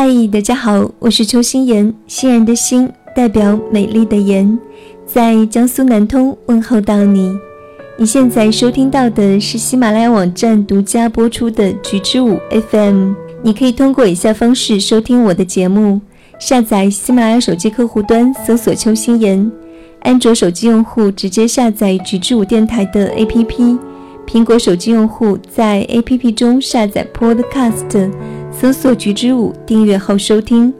嗨，大家好，我是邱心妍，欣然的心代表美丽的妍，在江苏南通问候到你。你现在收听到的是喜马拉雅网站独家播出的菊之舞 FM。你可以通过以下方式收听我的节目：下载喜马拉雅手机客户端，搜索邱心妍；安卓手机用户直接下载菊之舞电台的 APP；苹果手机用户在 APP 中下载 Podcast，搜索菊之舞，订阅后收听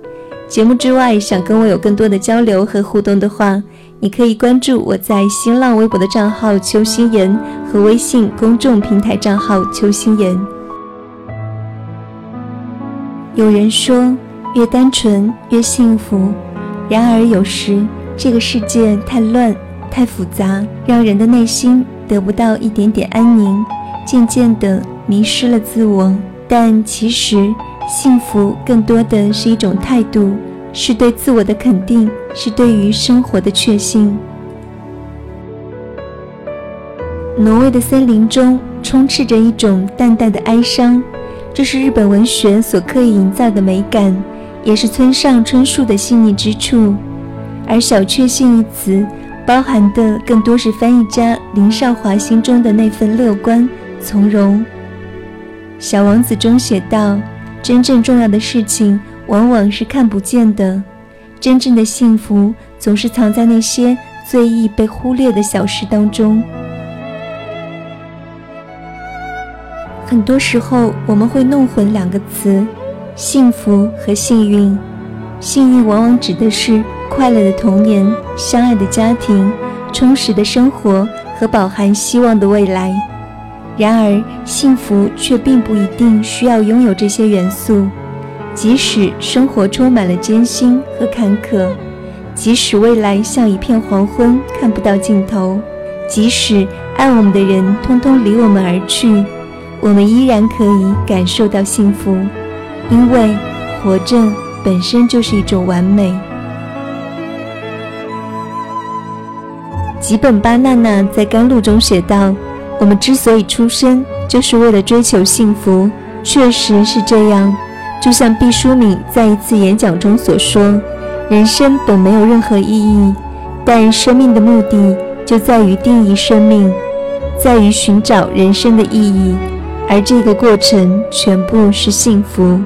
节目。之外，想跟我有更多的交流和互动的话，你可以关注我在新浪微博的账号邱心妍和微信公众平台账号邱心妍。有人说，越单纯越幸福。然而有时这个世界太乱、太复杂，让人的内心得不到一点点安宁，渐渐地迷失了自我。但其实，幸福更多的是一种态度。是对自我的肯定，是对于生活的确信。挪威的森林中充斥着一种淡淡的哀伤，这是日本文学所刻意营造的美感，也是村上春树的细腻之处。而“小确幸”一词，包含的更多是翻译家林少华心中的那份乐观从容。《小王子》中写道：“真正重要的事情。”往往是看不见的，真正的幸福总是藏在那些最易被忽略的小事当中。很多时候，我们会弄混两个词：幸福和幸运。幸运往往指的是快乐的童年、相爱的家庭、充实的生活和饱含希望的未来。然而，幸福却并不一定需要拥有这些元素。即使生活充满了艰辛和坎坷，即使未来像一片黄昏看不到尽头，即使爱我们的人通通离我们而去，我们依然可以感受到幸福，因为活着本身就是一种完美。吉本巴娜娜在《甘露》中写道：“我们之所以出生，就是为了追求幸福。”确实是这样。就像毕淑敏在一次演讲中所说：“人生本没有任何意义，但生命的目的就在于定义生命，在于寻找人生的意义，而这个过程全部是幸福。”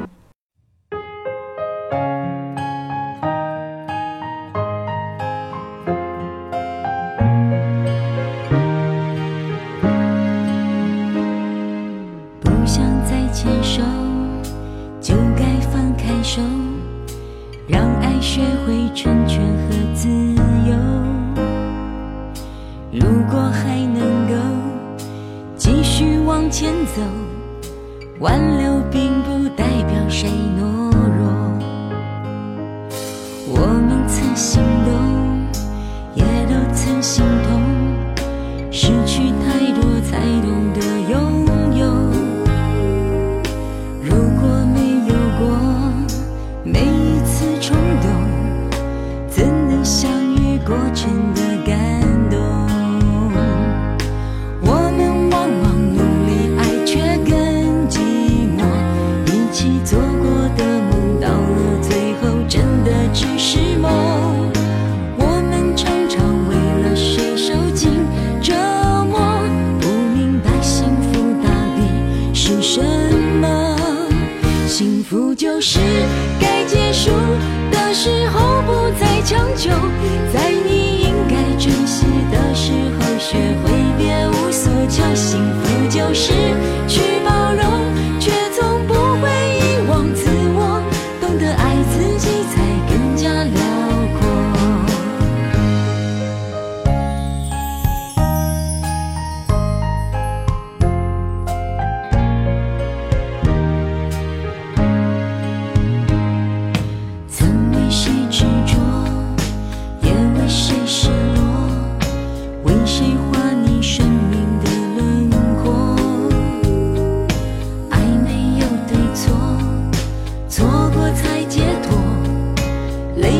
学会成全和自由如果还能够继续往前走挽留并不代表谁懦弱我们曾心动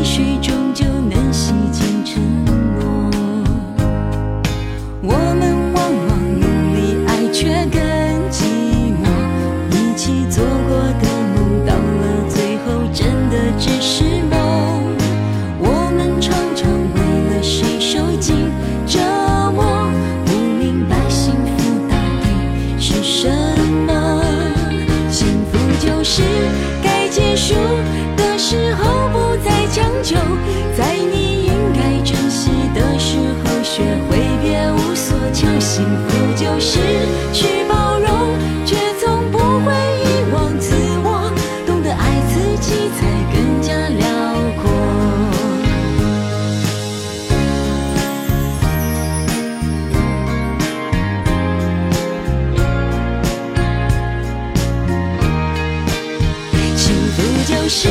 泪水终究能洗净沉默。我们往往努力爱，却更寂寞。一起做过的梦，到了最后真的只是梦。我们常常为了谁受尽折磨，不明白幸福到底是什么。幸福就是。是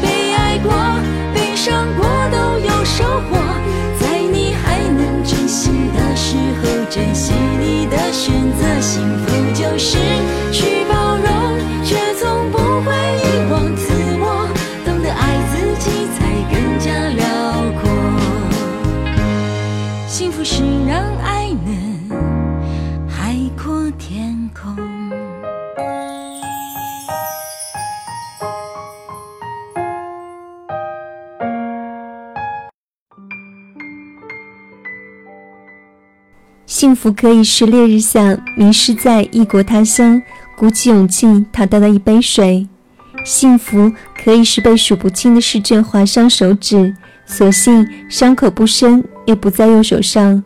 被爱过、被伤过都有收获。在你还能珍惜的时候，珍惜你的选择。幸福就是去包容，却从不会遗忘自我。懂得爱自己，才更加辽阔。幸福是让爱能海阔天空。幸福可以是烈日下迷失在异国他乡，鼓起勇气讨到的一杯水；幸福可以是被数不清的试卷划伤手指，所幸伤口不深，也不在右手上；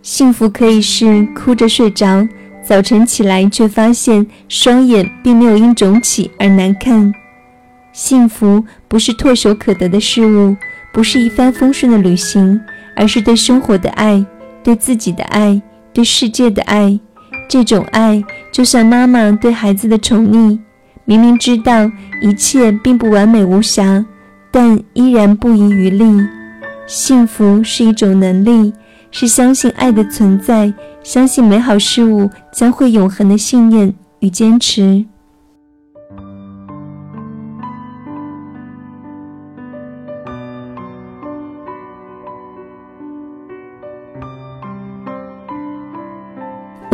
幸福可以是哭着睡着，早晨起来却发现双眼并没有因肿起而难看；幸福不是唾手可得的事物，不是一帆风顺的旅行，而是对生活的爱。对自己的爱，对世界的爱，这种爱就像妈妈对孩子的宠溺。明明知道一切并不完美无瑕，但依然不遗余力。幸福是一种能力，是相信爱的存在，相信美好事物将会永恒的信念与坚持。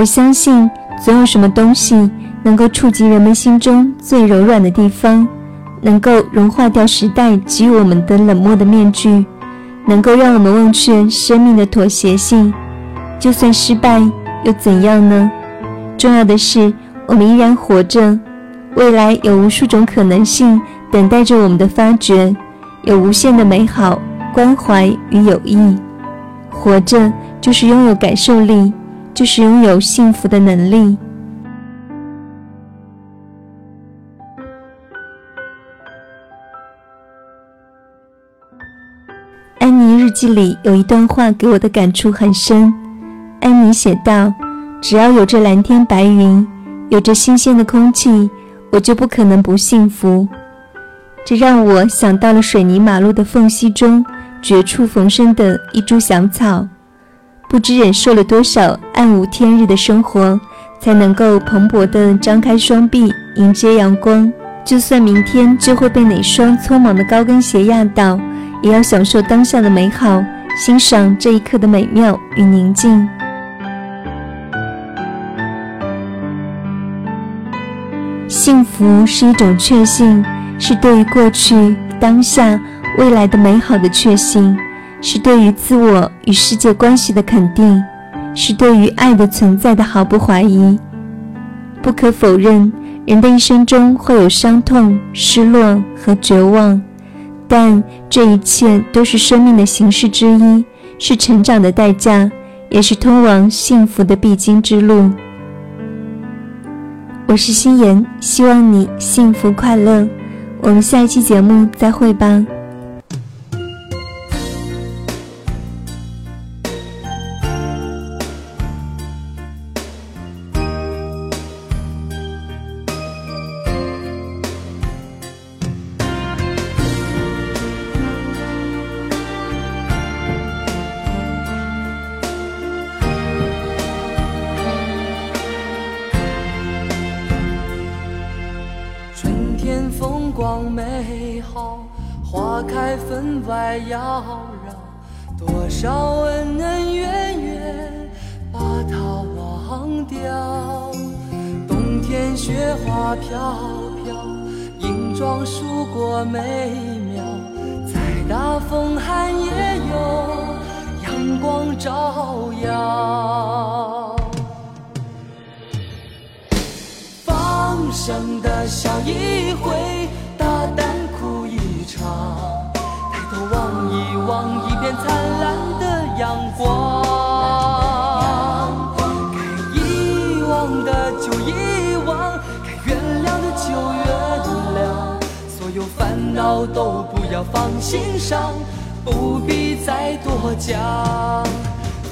我相信，总有什么东西能够触及人们心中最柔软的地方，能够融化掉时代给予我们的冷漠的面具，能够让我们忘却生命的妥协性。就算失败又怎样呢？重要的是，我们依然活着，未来有无数种可能性等待着我们的发掘，有无限的美好、关怀与友谊。活着就是拥有感受力。就是拥有幸福的能力。安妮日记里有一段话给我的感触很深。安妮写道：“只要有着蓝天白云，有着新鲜的空气，我就不可能不幸福。”这让我想到了水泥马路的缝隙中绝处逢生的一株小草。不知忍受了多少暗无天日的生活，才能够蓬勃地张开双臂迎接阳光。就算明天就会被哪双匆忙的高跟鞋压倒，也要享受当下的美好，欣赏这一刻的美妙与宁静。幸福是一种确信，是对于过去、当下、未来的美好的确信。是对于自我与世界关系的肯定，是对于爱的存在的毫不怀疑。不可否认，人的一生中会有伤痛、失落和绝望，但这一切都是生命的形式之一，是成长的代价，也是通往幸福的必经之路。我是心妍，希望你幸福快乐。我们下一期节目再会吧。光美好，花开分外妖娆，多少恩恩怨怨把它忘掉。冬天雪花飘飘，银装素裹美妙，再大风寒也有阳光照耀。放声的笑一回。灿烂的阳光。该遗忘的就遗忘，该原谅的就原谅，所有烦恼都不要放心上，不必再多讲。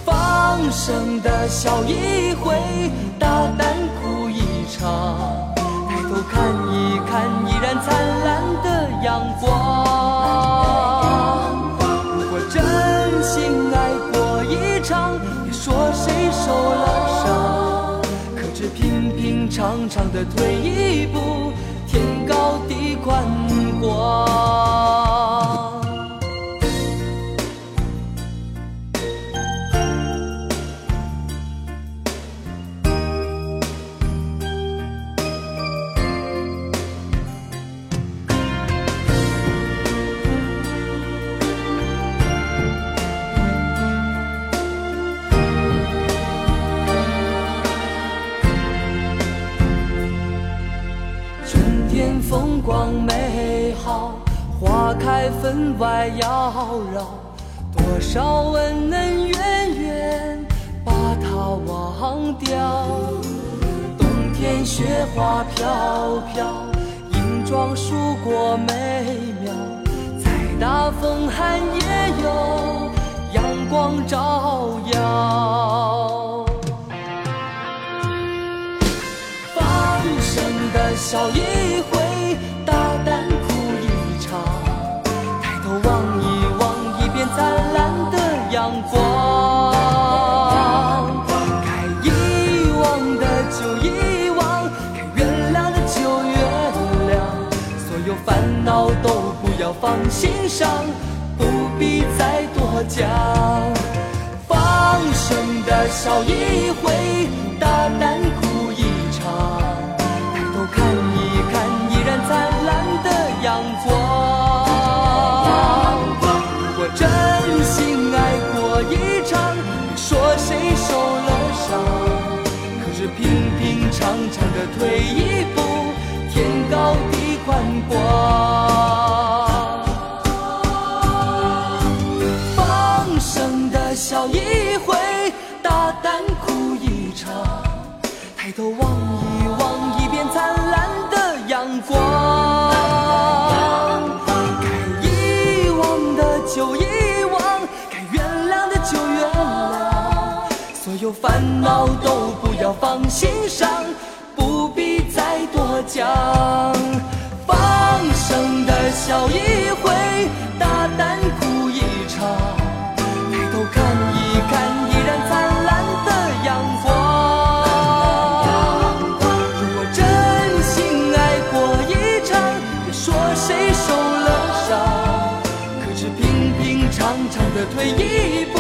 放声的笑一回，大胆哭一场。抬头看一看，依然灿烂的阳光长长的退一步天高地宽广。花开分外妖娆，多少恩恩怨怨把它忘掉。冬天雪花飘飘，银装素裹美妙，再大风寒也有阳光照耀。放声的笑一要放心上，不必再多讲。放声的笑一回，都不要放心上，不必再多讲。放声的笑一回，大胆哭一场。抬头看一看，依然灿烂的阳光。如果真心爱过一场，别说谁受了伤，可是平平常常的退一步